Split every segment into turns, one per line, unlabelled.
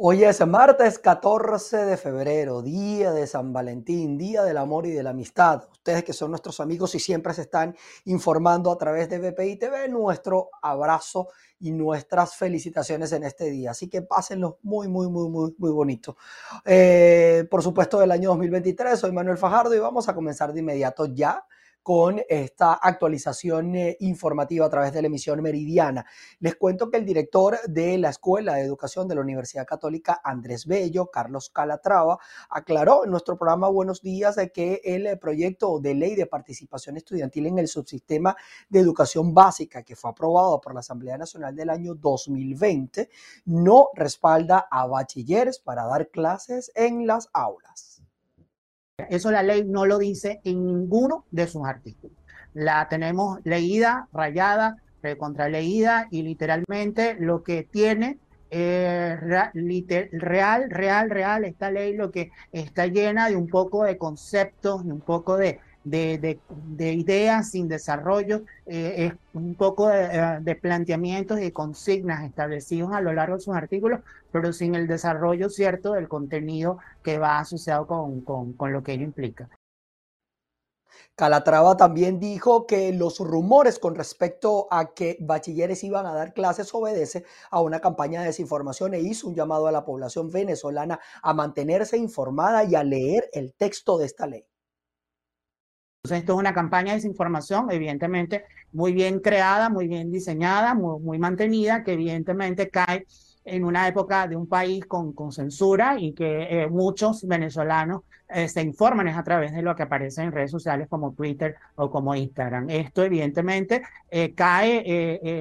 Hoy es martes 14 de febrero, día de San Valentín, día del amor y de la amistad. Ustedes que son nuestros amigos y siempre se están informando a través de BPI TV, nuestro abrazo y nuestras felicitaciones en este día. Así que pásenlo muy, muy, muy, muy, muy bonito. Eh, por supuesto, del año 2023, soy Manuel Fajardo y vamos a comenzar de inmediato ya con esta actualización eh, informativa a través de la emisión meridiana. Les cuento que el director de la Escuela de Educación de la Universidad Católica, Andrés Bello, Carlos Calatrava, aclaró en nuestro programa Buenos Días de que el proyecto de ley de participación estudiantil en el subsistema de educación básica que fue aprobado por la Asamblea Nacional del año 2020 no respalda a bachilleres para dar clases en las aulas.
Eso la ley no lo dice en ninguno de sus artículos. La tenemos leída, rayada, contraleída y literalmente lo que tiene eh, real, real, real, esta ley lo que está llena de un poco de conceptos, de un poco de, de, ideas sin desarrollo, eh, es un poco de, de, planteamientos y consignas establecidos a lo largo de sus artículos, pero sin el desarrollo cierto del contenido que va asociado con, con, con lo que ello implica.
Calatrava también dijo que los rumores con respecto a que bachilleres iban a dar clases obedece a una campaña de desinformación e hizo un llamado a la población venezolana a mantenerse informada y a leer el texto de esta ley.
Entonces, esto es una campaña de desinformación, evidentemente muy bien creada, muy bien diseñada, muy, muy mantenida, que evidentemente cae en una época de un país con, censura y que eh, muchos venezolanos eh, se informan es a través de lo que aparece en redes sociales como Twitter o como Instagram. Esto evidentemente eh, cae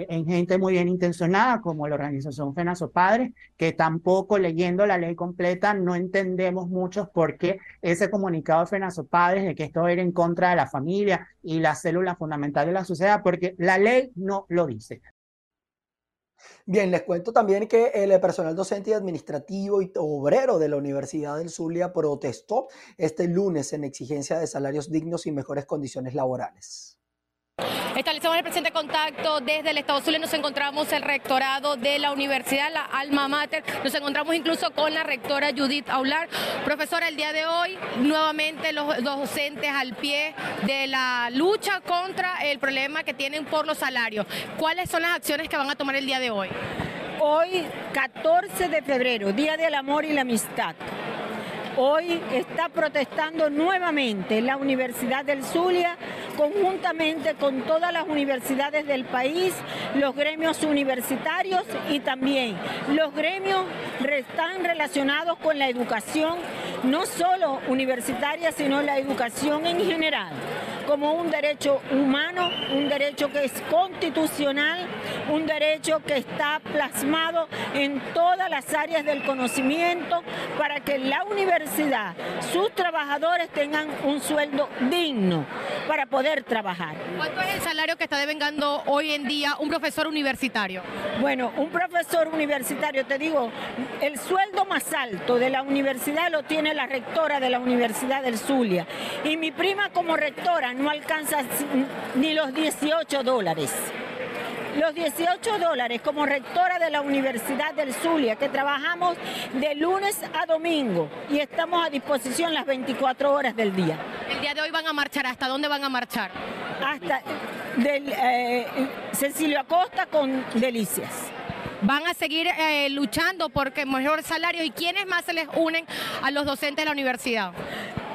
en gente muy bien intencionada como la organización Fenazo Padres, que tampoco leyendo la ley completa no entendemos mucho por qué ese comunicado de Fenazo Padres de que esto era en contra de la familia y la célula fundamental de la sociedad, porque la ley no lo dice.
Bien, les cuento también que el personal docente y administrativo y obrero de la Universidad del Zulia protestó este lunes en exigencia de salarios dignos y mejores condiciones laborales.
Establecemos el presente contacto desde el Estado Zulia, nos encontramos el rectorado de la universidad, la Alma Mater, nos encontramos incluso con la rectora Judith Aular. Profesora, el día de hoy nuevamente los, docentes al pie de la lucha contra el problema que tienen por los salarios. ¿Cuáles son las acciones que van a tomar el día de hoy?
Hoy, 14 de febrero, Día del Amor y la Amistad. Hoy está protestando nuevamente la Universidad del Zulia, conjuntamente con todas las universidades del país, los gremios universitarios y también los gremios están relacionados con la educación, no solo universitaria, sino la educación en general como un derecho humano, un derecho que es constitucional, un derecho que está plasmado en todas las áreas del conocimiento para que la universidad, sus trabajadores tengan un sueldo digno para poder trabajar.
¿Cuánto es el salario que está devengando hoy en día un profesor universitario?
Bueno, un profesor universitario, te digo, el sueldo más alto de la universidad lo tiene la rectora de la Universidad del Zulia. Y mi prima como rectora no alcanza ni los 18 dólares. Los 18 dólares como rectora de la Universidad del Zulia, que trabajamos de lunes a domingo y estamos a disposición las 24 horas del día.
El día de hoy van a marchar, ¿hasta dónde van a marchar?
Hasta del, eh, Cecilio Acosta con Delicias
van a seguir eh, luchando por mejor salario y quiénes más se les unen a los docentes de la universidad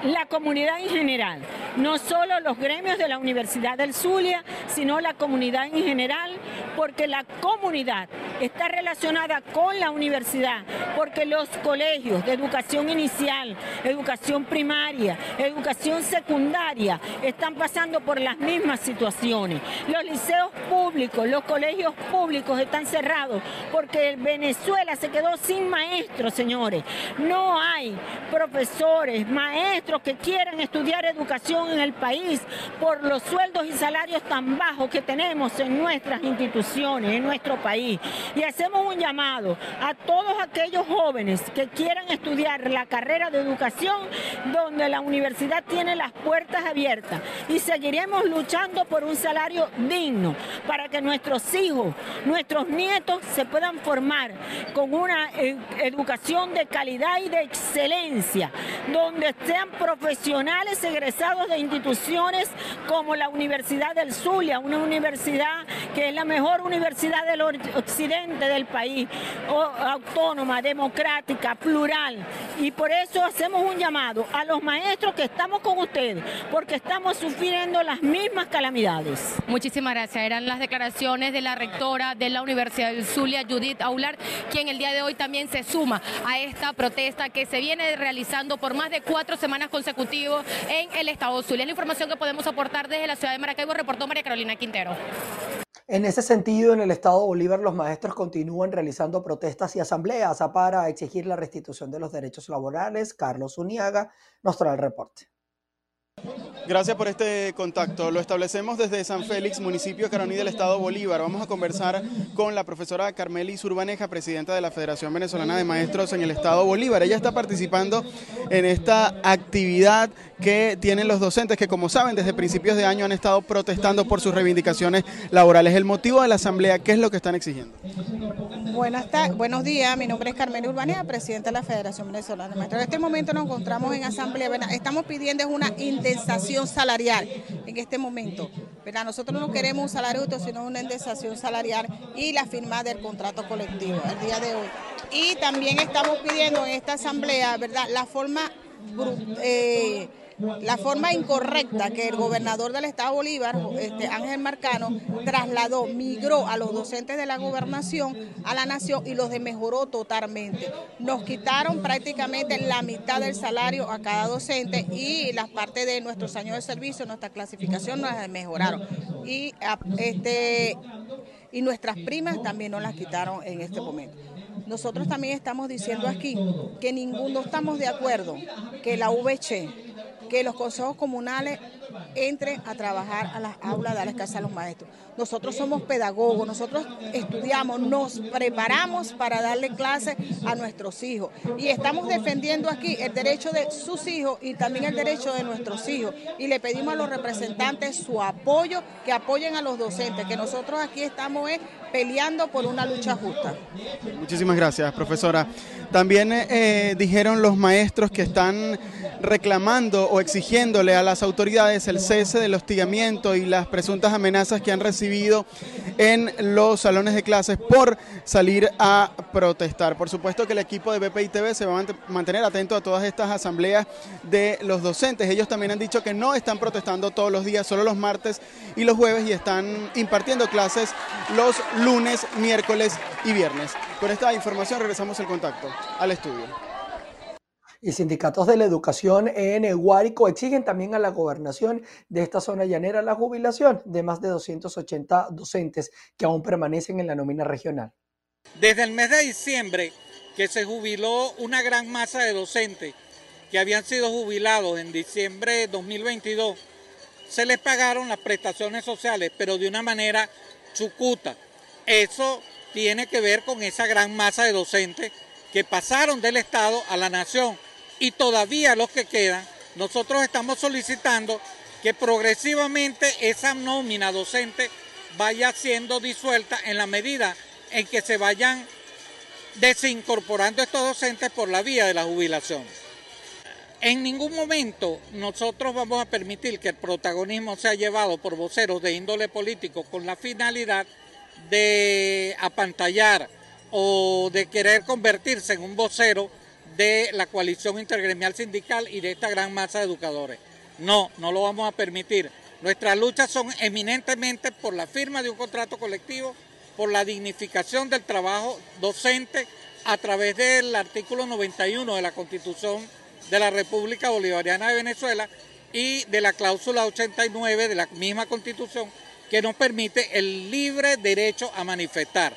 la comunidad en general, no solo los gremios de la Universidad del Zulia, sino la comunidad en general, porque la comunidad está relacionada con la universidad, porque los colegios de educación inicial, educación primaria, educación secundaria están pasando por las mismas situaciones. Los liceos públicos, los colegios públicos están cerrados porque Venezuela se quedó sin maestros, señores. No hay profesores, maestros que quieren estudiar educación en el país por los sueldos y salarios tan bajos que tenemos en nuestras instituciones, en nuestro país. Y hacemos un llamado a todos aquellos jóvenes que quieran estudiar la carrera de educación donde la universidad tiene las puertas abiertas y seguiremos luchando por un salario digno para que nuestros hijos, nuestros nietos se puedan formar con una eh, educación de calidad y de excelencia, donde sean profesionales egresados de instituciones como la Universidad del Zulia, una universidad que es la mejor universidad del occidente del país, autónoma, democrática, plural. Y por eso hacemos un llamado a los maestros que estamos con ustedes, porque estamos sufriendo las mismas calamidades.
Muchísimas gracias. Eran las declaraciones de la rectora de la Universidad del Zulia, Judith Aular, quien el día de hoy también se suma a esta protesta que se viene realizando por más de cuatro semanas consecutivas en el estado Zulia. La información que podemos aportar desde la ciudad de Maracaibo reportó María Carolina Quintero.
En ese sentido, en el estado Bolívar, los maestros continúan realizando protestas y asambleas para exigir la restitución de los derechos laborales. Carlos Uniaga nos trae el reporte.
Gracias por este contacto. Lo establecemos desde San Félix, municipio de Caroní del Estado Bolívar. Vamos a conversar con la profesora Carmelis Urbaneja, presidenta de la Federación Venezolana de Maestros en el Estado Bolívar. Ella está participando en esta actividad que tienen los docentes que, como saben, desde principios de año han estado protestando por sus reivindicaciones laborales. El motivo de la asamblea, ¿qué es lo que están exigiendo?
Buenas tardes, buenos días. Mi nombre es Carmelis Urbaneja, presidenta de la Federación Venezolana de Maestros. En este momento nos encontramos en asamblea. Estamos pidiendo una indexación salarial en este momento. ¿verdad? Nosotros no queremos un salario justo, sino una indexación salarial y la firma del contrato colectivo el día de hoy. Y también estamos pidiendo en esta asamblea, ¿verdad?, la forma eh, la forma incorrecta que el gobernador del estado Bolívar, este, Ángel Marcano, trasladó, migró a los docentes de la gobernación a la nación y los mejoró totalmente. Nos quitaron prácticamente la mitad del salario a cada docente y las partes de nuestros años de servicio, nuestra clasificación nos mejoraron. Y, este, y nuestras primas también nos las quitaron en este momento. Nosotros también estamos diciendo aquí que ninguno estamos de acuerdo que la VC que los consejos comunales entren a trabajar a las aulas, a darles clases a los maestros. Nosotros somos pedagogos, nosotros estudiamos, nos preparamos para darle clases a nuestros hijos y estamos defendiendo aquí el derecho de sus hijos y también el derecho de nuestros hijos y le pedimos a los representantes su apoyo, que apoyen a los docentes, que nosotros aquí estamos peleando por una lucha justa.
Muchísimas gracias, profesora. También eh, dijeron los maestros que están reclamando o exigiéndole a las autoridades el cese del hostigamiento y las presuntas amenazas que han recibido en los salones de clases por salir a protestar. Por supuesto que el equipo de BPI TV se va a mantener atento a todas estas asambleas de los docentes. Ellos también han dicho que no están protestando todos los días, solo los martes y los jueves y están impartiendo clases los lunes, miércoles y viernes. Con esta información regresamos el contacto al estudio
y sindicatos de la educación en Guárico exigen también a la gobernación de esta zona llanera la jubilación de más de 280 docentes que aún permanecen en la nómina regional.
Desde el mes de diciembre que se jubiló una gran masa de docentes que habían sido jubilados en diciembre de 2022, se les pagaron las prestaciones sociales, pero de una manera chucuta. Eso tiene que ver con esa gran masa de docentes que pasaron del Estado a la nación y todavía los que quedan, nosotros estamos solicitando que progresivamente esa nómina docente vaya siendo disuelta en la medida en que se vayan desincorporando estos docentes por la vía de la jubilación. En ningún momento nosotros vamos a permitir que el protagonismo sea llevado por voceros de índole político con la finalidad de apantallar o de querer convertirse en un vocero de la coalición intergremial sindical y de esta gran masa de educadores. No, no lo vamos a permitir. Nuestras luchas son eminentemente por la firma de un contrato colectivo, por la dignificación del trabajo docente a través del artículo 91 de la Constitución de la República Bolivariana de Venezuela y de la cláusula 89 de la misma Constitución que nos permite el libre derecho a manifestar.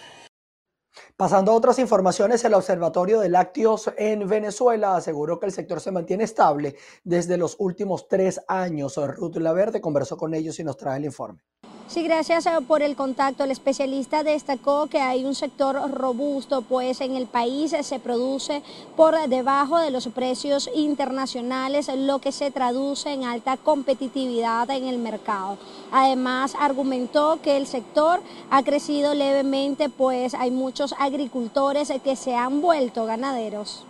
Pasando a otras informaciones, el Observatorio de Lácteos en Venezuela aseguró que el sector se mantiene estable desde los últimos tres años. Ruth Laverde conversó con ellos y nos trae el informe.
Sí, gracias eh, por el contacto. El especialista destacó que hay un sector robusto, pues en el país se produce por debajo de los precios internacionales, lo que se traduce en alta competitividad en el mercado. Además, argumentó que el sector ha crecido levemente, pues hay muchos agricultores que se han vuelto ganaderos.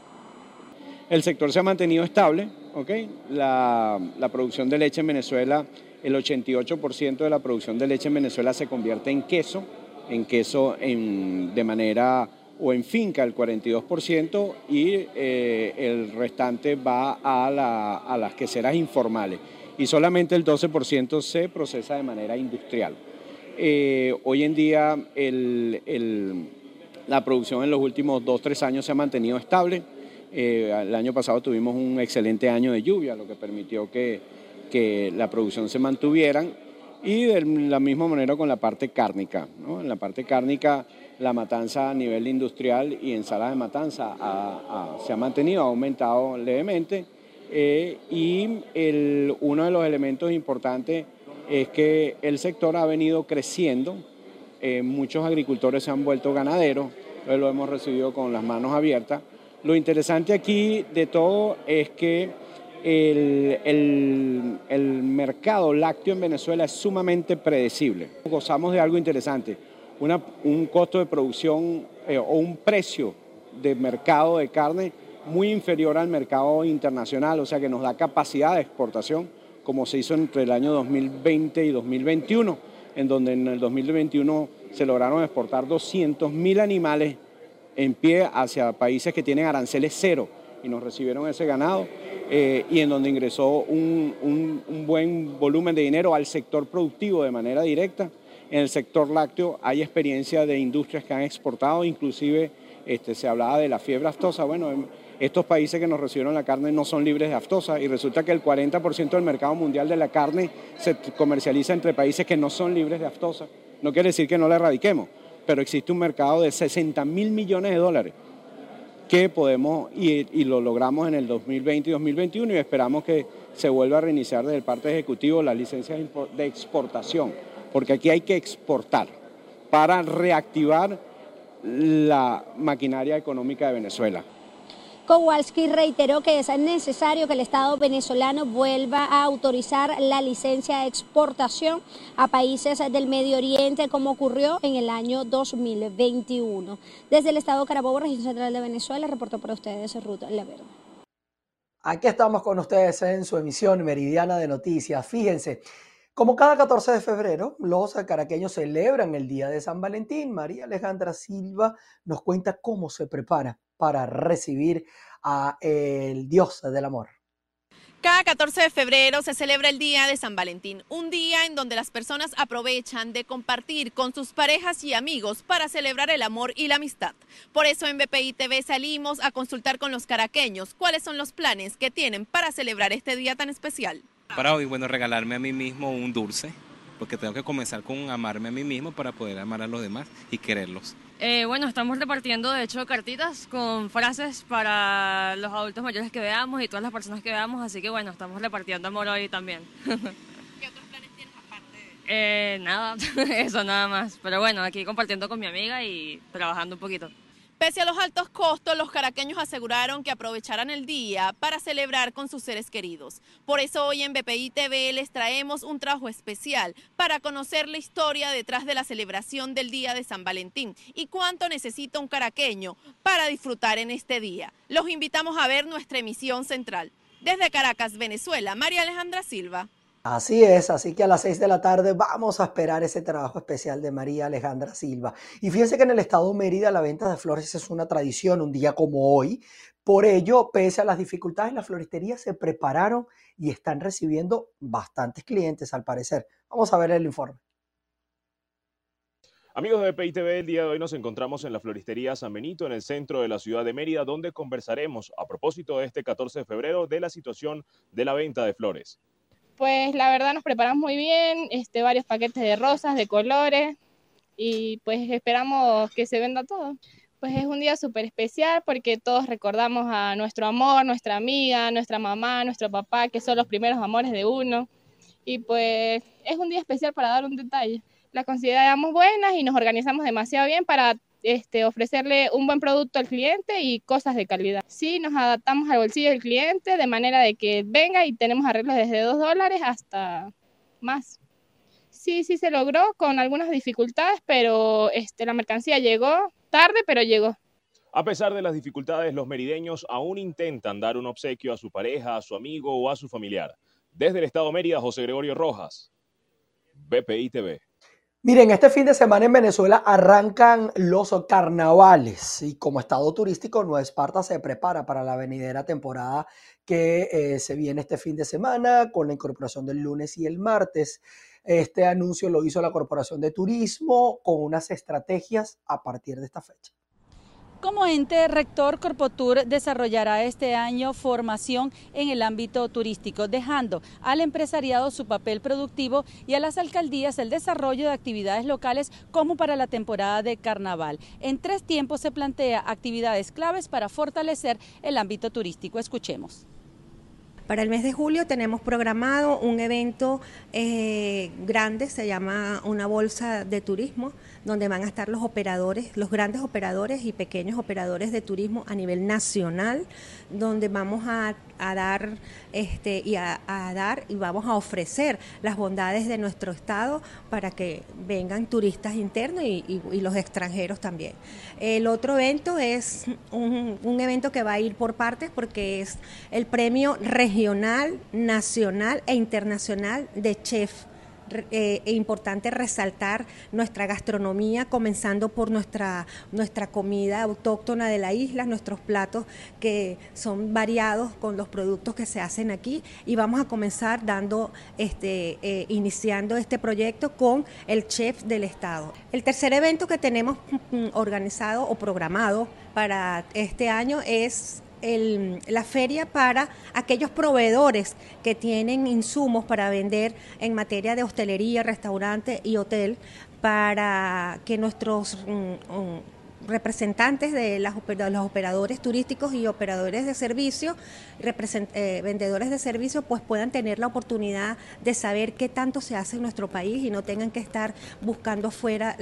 El sector se ha mantenido estable, ¿ok? La producción de leche en Venezuela el 88% de la producción de leche en Venezuela se convierte en queso, en queso de manera o en finca el 42% y eh, el restante va a, las queseras informales y solamente el 12% se procesa de manera industrial. Eh, hoy en día la producción en los últimos 2-3 años se ha mantenido estable. Eh, el año pasado tuvimos un excelente año de lluvia, lo que permitió que que la producción se mantuvieran y de la misma manera con la parte cárnica. En la parte cárnica, la matanza a nivel industrial y en salas de matanza se ha mantenido, ha aumentado levemente. Eh, y uno de los elementos importantes es que el sector ha venido creciendo. Eh, muchos agricultores se han vuelto ganaderos, lo hemos recibido con las manos abiertas. Lo interesante aquí de todo es que el, mercado lácteo en Venezuela es sumamente predecible. Gozamos de algo interesante, un costo de producción eh, o un precio de mercado de carne muy inferior al mercado internacional, o sea que nos da capacidad de exportación, como se hizo entre el año 2020 y 2021, en donde en el 2021 se lograron exportar 200.000 animales en pie hacia países que tienen aranceles cero y nos recibieron ese ganado eh, y en donde ingresó un, buen volumen de dinero al sector productivo de manera directa. En el sector lácteo hay experiencia de industrias que han exportado, inclusive este, se hablaba de la fiebre aftosa. Bueno, estos países que nos recibieron la carne no son libres de aftosa y resulta que el 40% del mercado mundial de la carne se comercializa entre países que no son libres de aftosa. No quiere decir que no la erradiquemos, pero existe un mercado de 60 mil millones de dólares que podemos y, lo logramos en el 2020 y 2021 y esperamos que se vuelva a reiniciar desde el parte ejecutivo la licencia de exportación, porque aquí hay que exportar para reactivar la maquinaria económica de Venezuela.
Kowalski reiteró que es necesario que el Estado venezolano vuelva a autorizar la licencia de exportación a países del Medio Oriente como ocurrió en el año 2021. Desde el Estado Carabobo, Región Central de Venezuela, reportó para ustedes Ruth Leverde.
Aquí estamos con ustedes en su emisión meridiana de noticias. Fíjense, como cada 14 de febrero, los caraqueños celebran el Día de San Valentín. María Alejandra Silva nos cuenta cómo se prepara para recibir a el Dios del amor.
Cada 14 de febrero se celebra el Día de San Valentín, un día en donde las personas aprovechan de compartir con sus parejas y amigos para celebrar el amor y la amistad. Por eso en BPI TV salimos a consultar con los caraqueños cuáles son los planes que tienen para celebrar este día tan especial.
Para hoy, bueno, regalarme a mí mismo un dulce, porque tengo que comenzar con amarme a mí mismo para poder amar a los demás y quererlos.
Eh, bueno, estamos repartiendo de hecho cartitas con frases para los adultos mayores que veamos y todas las personas que veamos, así que bueno, estamos repartiendo amor hoy también. Eh, nada, eso nada más. Pero bueno, aquí compartiendo con mi amiga y trabajando un poquito.
Pese a los altos costos, los caraqueños aseguraron que aprovecharán el día para celebrar con sus seres queridos. Por eso hoy en BPI TV les traemos un trabajo especial para conocer la historia detrás de la celebración del Día de San Valentín y cuánto necesita un caraqueño para disfrutar en este día. Los invitamos a ver nuestra emisión central. Desde Caracas, Venezuela, María Alejandra Silva.
Así es, así que a las 6 de la tarde vamos a esperar ese trabajo especial de María Alejandra Silva. Y fíjense que en el estado de Mérida la venta de flores es una tradición, un día como hoy. Por ello, pese a las dificultades, las floristerías se prepararon y están recibiendo bastantes clientes al parecer. Vamos a ver el informe.
Amigos de PITV, el día de hoy nos encontramos en la floristería San Benito, en el centro de la ciudad de Mérida, donde conversaremos a propósito de este 14 de febrero de la situación de la venta de flores.
Pues la verdad nos preparamos muy bien, este, varios paquetes de rosas, de colores, y pues esperamos que se venda todo. Pues es un día súper especial porque todos recordamos a nuestro amor, nuestra amiga, nuestra mamá, nuestro papá, que son los primeros amores de uno. Y pues es un día especial para dar un detalle. La consideramos buenas y nos organizamos demasiado bien para este, ofrecerle un buen producto al cliente y cosas de calidad. Sí, nos adaptamos al bolsillo del cliente de manera de que venga y tenemos arreglos desde 2 dólares hasta más. Sí, sí se logró con algunas dificultades, pero este, la mercancía llegó tarde, pero llegó.
A pesar de las dificultades, los merideños aún intentan dar un obsequio a su pareja, a su amigo o a su familiar. Desde el Estado Mérida, José Gregorio Rojas, BPI TV.
Miren, este fin de semana en Venezuela arrancan los carnavales y como estado turístico Nueva Esparta se prepara para la venidera temporada que eh, se viene este fin de semana con la incorporación del lunes y el martes. Este anuncio lo hizo la Corporación de Turismo con unas estrategias a partir de esta fecha.
Como ente rector, Corpotur desarrollará este año formación en el ámbito turístico, dejando al empresariado su papel productivo y a las alcaldías el desarrollo de actividades locales como para la temporada de carnaval. En tres tiempos se plantea actividades claves para fortalecer el ámbito turístico. Escuchemos.
Para el mes de julio tenemos programado un evento eh, grande, se llama una bolsa de turismo, donde van a estar los operadores, los grandes operadores y pequeños operadores de turismo a nivel nacional, donde vamos a, dar este y a, dar y vamos a ofrecer las bondades de nuestro estado para que vengan turistas internos y, los extranjeros también. El otro evento es un, evento que va a ir por partes porque es el premio regional, nacional e internacional de chef. Eh, es importante resaltar nuestra gastronomía, comenzando por nuestra, nuestra comida autóctona de la isla, nuestros platos que son variados con los productos que se hacen aquí. Y vamos a comenzar dando, este, eh, iniciando este proyecto con el chef del estado. El tercer evento que tenemos mm, organizado o programado para este año es la feria para aquellos proveedores que tienen insumos para vender en materia de hostelería, restaurante y hotel, para que nuestros mm, mm, representantes de los operadores turísticos y operadores de servicio, eh, vendedores de servicio, pues puedan tener la oportunidad de saber qué tanto se hace en nuestro país y no tengan que estar buscando fuera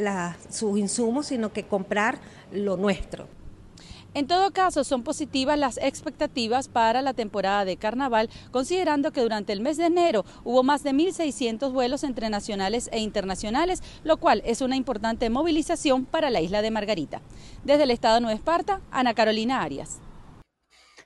sus insumos, sino que comprar lo nuestro.
En todo caso, son positivas las expectativas para la temporada de carnaval, considerando que durante el mes de enero hubo más de 1.600 vuelos entre nacionales e internacionales, lo cual es una importante movilización para la isla de Margarita. Desde el estado de Nueva Esparta, Ana Carolina Arias.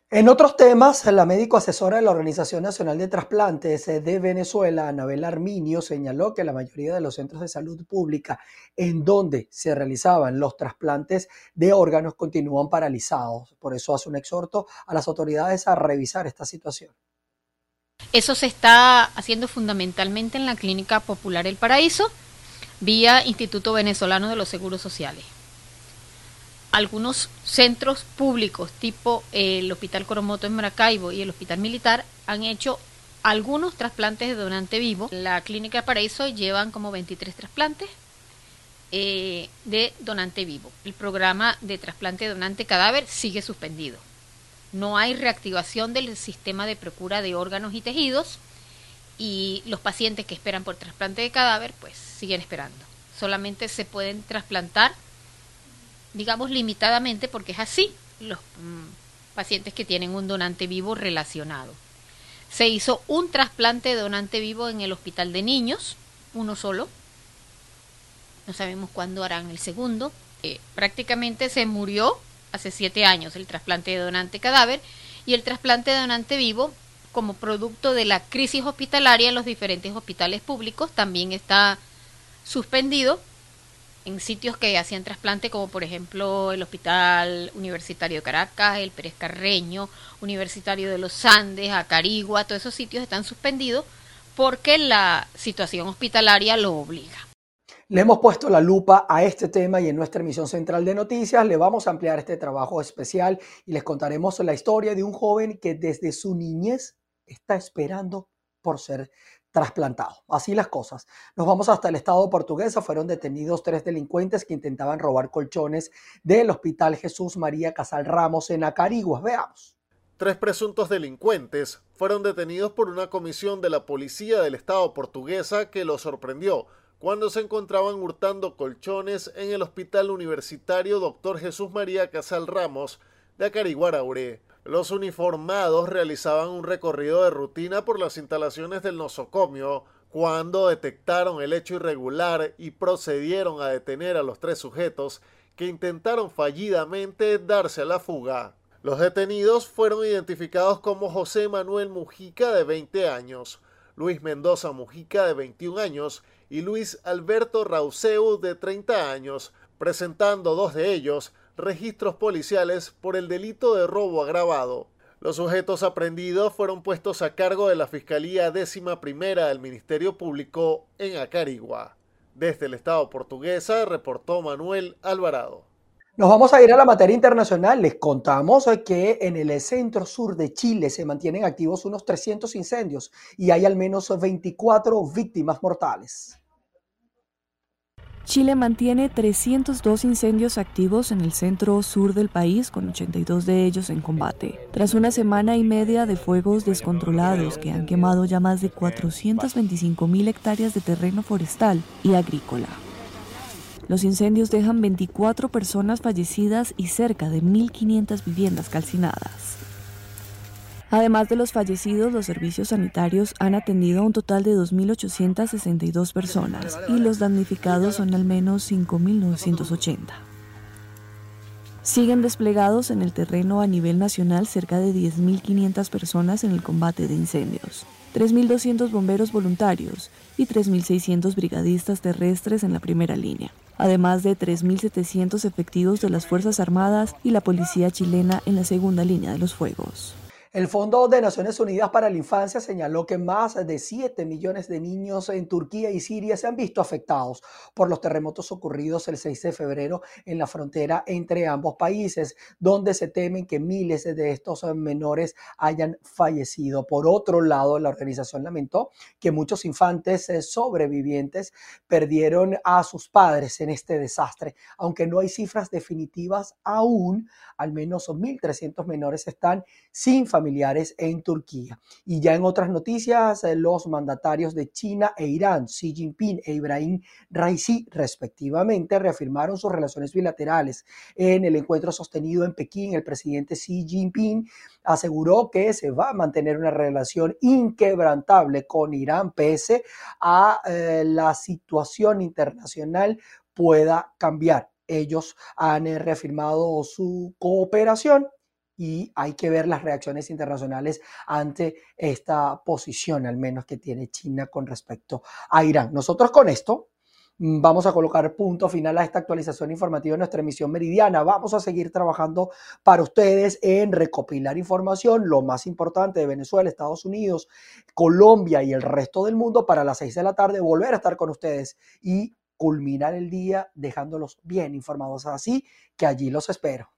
En otros temas, la médico asesora de la Organización Nacional de Trasplantes de Venezuela, Anabel Arminio, señaló que la mayoría de los centros de salud pública en donde se realizaban los trasplantes de órganos continúan paralizados. Por eso hace un exhorto a las autoridades a revisar esta situación.
Eso se está haciendo fundamentalmente en la Clínica Popular El Paraíso, vía Instituto Venezolano de los Seguros Sociales algunos centros públicos tipo el Hospital Coromoto en Maracaibo y el Hospital Militar han hecho algunos trasplantes de donante vivo. La Clínica Paraíso llevan como 23 trasplantes eh, de donante vivo. El programa de trasplante de donante cadáver sigue suspendido. No hay reactivación del sistema de procura de órganos y tejidos y los pacientes que esperan por trasplante de cadáver pues siguen esperando. Solamente se pueden trasplantar digamos limitadamente, porque es así, los mm, pacientes que tienen un donante vivo relacionado. Se hizo un trasplante de donante vivo en el hospital de niños, uno solo. No sabemos cuándo harán el segundo. Eh, prácticamente se murió hace siete años el trasplante de donante cadáver y el trasplante de donante vivo como producto de la crisis hospitalaria en los diferentes hospitales públicos también está suspendido en sitios que hacían trasplante, como por ejemplo el Hospital Universitario de Caracas, el Pérez Carreño, Universitario de los Andes, Acarigua, todos esos sitios están suspendidos porque la situación hospitalaria lo obliga.
Le hemos puesto la lupa a este tema y en nuestra emisión central de noticias le vamos a ampliar este trabajo especial y les contaremos la historia de un joven que desde su niñez está esperando por ser trasplantado. Así las cosas. Nos vamos hasta el estado portuguesa. Fueron detenidos tres delincuentes que intentaban robar colchones del Hospital Jesús María Casal Ramos en Acariguas. Veamos.
Tres presuntos delincuentes fueron detenidos por una comisión de la policía del estado portuguesa que los sorprendió cuando se encontraban hurtando colchones en el Hospital Universitario Dr. Jesús María Casal Ramos de Acariguaraure. Los uniformados realizaban un recorrido de rutina por las instalaciones del nosocomio cuando detectaron el hecho irregular y procedieron a detener a los tres sujetos que intentaron fallidamente darse a la fuga. Los detenidos fueron identificados como José Manuel Mujica de 20 años, Luis Mendoza Mujica de 21 años y Luis Alberto Rauseu de 30 años, presentando dos de ellos registros policiales por el delito de robo agravado. Los sujetos aprendidos fueron puestos a cargo de la Fiscalía Décima Primera del Ministerio Público en Acarigua. Desde el Estado portuguesa reportó Manuel Alvarado.
Nos vamos a ir a la materia internacional. Les contamos que en el centro sur de Chile se mantienen activos unos 300 incendios y hay al menos 24 víctimas mortales.
Chile mantiene 302 incendios activos en el centro sur del país, con 82 de ellos en combate. Tras una semana y media de fuegos descontrolados que han quemado ya más de 425 mil hectáreas de terreno forestal y agrícola. Los incendios dejan 24 personas fallecidas y cerca de 1.500 viviendas calcinadas. Además de los fallecidos, los servicios sanitarios han atendido a un total de 2.862 personas y los damnificados son al menos 5.980. Siguen desplegados en el terreno a nivel nacional cerca de 10.500 personas en el combate de incendios, 3.200 bomberos voluntarios y 3.600 brigadistas terrestres en la primera línea, además de 3.700 efectivos de las Fuerzas Armadas y la Policía chilena en la segunda línea de los fuegos.
El Fondo de Naciones Unidas para la Infancia señaló que más de 7 millones de niños en Turquía y Siria se han visto afectados por los terremotos ocurridos el 6 de febrero en la frontera entre ambos países, donde se temen que miles de estos menores hayan fallecido. Por otro lado, la organización lamentó que muchos infantes eh, sobrevivientes perdieron a sus padres en este desastre. Aunque no hay cifras definitivas aún, al menos 1.300 menores están sin familia familiares en Turquía. Y ya en otras noticias, eh, los mandatarios de China e Irán, Xi Jinping e Ibrahim Raisi, respectivamente, reafirmaron sus relaciones bilaterales. En el encuentro sostenido en Pekín, el presidente Xi Jinping aseguró que se va a mantener una relación inquebrantable con Irán pese a eh, la situación internacional pueda cambiar. Ellos han eh, reafirmado su cooperación y hay que ver las reacciones internacionales ante esta posición, al menos que tiene China con respecto a Irán. Nosotros con esto mm, vamos a colocar punto final a esta actualización informativa de nuestra emisión meridiana. Vamos a seguir trabajando para ustedes en recopilar información, lo más importante de Venezuela, Estados Unidos, Colombia y el resto del mundo para las seis de la tarde volver a estar con ustedes y culminar el día dejándolos bien informados. Así que allí los espero.